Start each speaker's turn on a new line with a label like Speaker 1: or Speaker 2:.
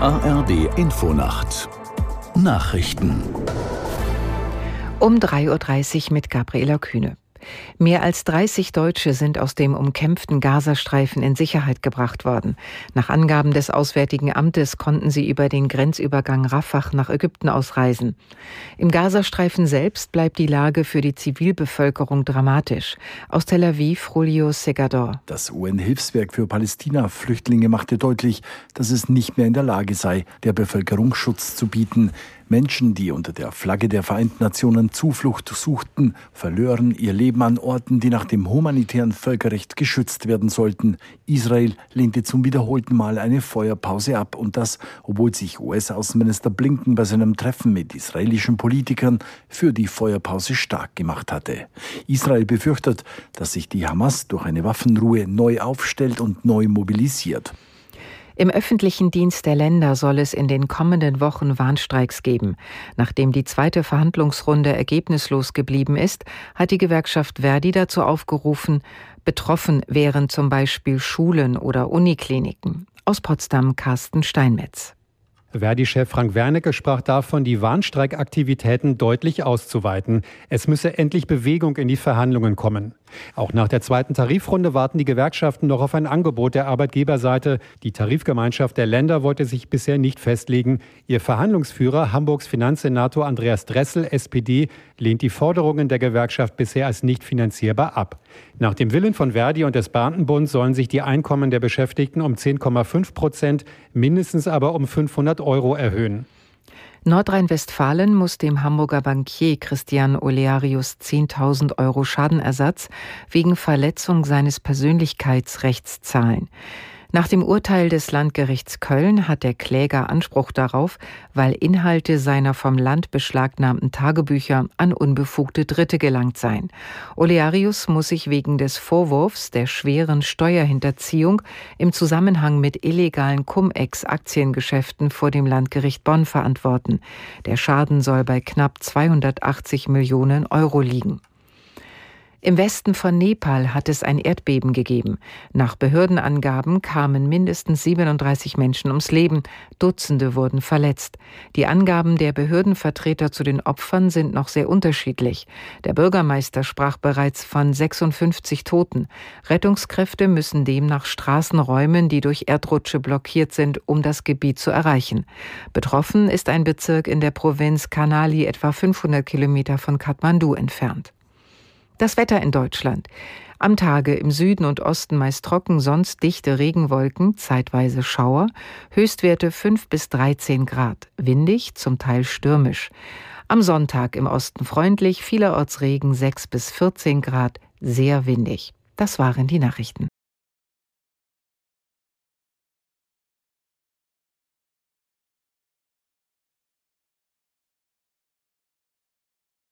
Speaker 1: ARD Infonacht Nachrichten
Speaker 2: um 3.30 Uhr mit Gabriela Kühne. Mehr als 30 Deutsche sind aus dem umkämpften Gazastreifen in Sicherheit gebracht worden. Nach Angaben des Auswärtigen Amtes konnten sie über den Grenzübergang Rafah nach Ägypten ausreisen. Im Gazastreifen selbst bleibt die Lage für die Zivilbevölkerung dramatisch. Aus Tel Aviv, Julio Segador.
Speaker 3: Das UN-Hilfswerk für Palästina-Flüchtlinge machte deutlich, dass es nicht mehr in der Lage sei, der Bevölkerung Schutz zu bieten. Menschen, die unter der Flagge der Vereinten Nationen Zuflucht suchten, verlören ihr Leben an Orten, die nach dem humanitären Völkerrecht geschützt werden sollten. Israel lehnte zum wiederholten Mal eine Feuerpause ab und das, obwohl sich US-Außenminister Blinken bei seinem Treffen mit israelischen Politikern für die Feuerpause stark gemacht hatte. Israel befürchtet, dass sich die Hamas durch eine Waffenruhe neu aufstellt und neu mobilisiert.
Speaker 2: Im öffentlichen Dienst der Länder soll es in den kommenden Wochen Warnstreiks geben. Nachdem die zweite Verhandlungsrunde ergebnislos geblieben ist, hat die Gewerkschaft Verdi dazu aufgerufen, betroffen wären zum Beispiel Schulen oder Unikliniken. Aus Potsdam Carsten Steinmetz.
Speaker 4: Verdi-Chef Frank Wernicke sprach davon, die Warnstreikaktivitäten deutlich auszuweiten. Es müsse endlich Bewegung in die Verhandlungen kommen. Auch nach der zweiten Tarifrunde warten die Gewerkschaften noch auf ein Angebot der Arbeitgeberseite. Die Tarifgemeinschaft der Länder wollte sich bisher nicht festlegen. Ihr Verhandlungsführer, Hamburgs Finanzsenator Andreas Dressel, SPD, lehnt die Forderungen der Gewerkschaft bisher als nicht finanzierbar ab. Nach dem Willen von Verdi und des Beamtenbunds sollen sich die Einkommen der Beschäftigten um 10,5 Prozent, mindestens aber um 500 Euro erhöhen.
Speaker 2: Nordrhein-Westfalen muss dem Hamburger Bankier Christian Olearius 10.000 Euro Schadenersatz wegen Verletzung seines Persönlichkeitsrechts zahlen. Nach dem Urteil des Landgerichts Köln hat der Kläger Anspruch darauf, weil Inhalte seiner vom Land beschlagnahmten Tagebücher an unbefugte Dritte gelangt seien. Olearius muss sich wegen des Vorwurfs der schweren Steuerhinterziehung im Zusammenhang mit illegalen Cum-Ex-Aktiengeschäften vor dem Landgericht Bonn verantworten. Der Schaden soll bei knapp 280 Millionen Euro liegen. Im Westen von Nepal hat es ein Erdbeben gegeben. Nach Behördenangaben kamen mindestens 37 Menschen ums Leben, Dutzende wurden verletzt. Die Angaben der Behördenvertreter zu den Opfern sind noch sehr unterschiedlich. Der Bürgermeister sprach bereits von 56 Toten. Rettungskräfte müssen demnach Straßen räumen, die durch Erdrutsche blockiert sind, um das Gebiet zu erreichen. Betroffen ist ein Bezirk in der Provinz Kanali etwa 500 Kilometer von Kathmandu entfernt. Das Wetter in Deutschland. Am Tage im Süden und Osten meist trocken, sonst dichte Regenwolken, zeitweise Schauer, Höchstwerte 5 bis 13 Grad, windig, zum Teil stürmisch. Am Sonntag im Osten freundlich, vielerorts Regen 6 bis 14 Grad, sehr windig. Das waren die Nachrichten.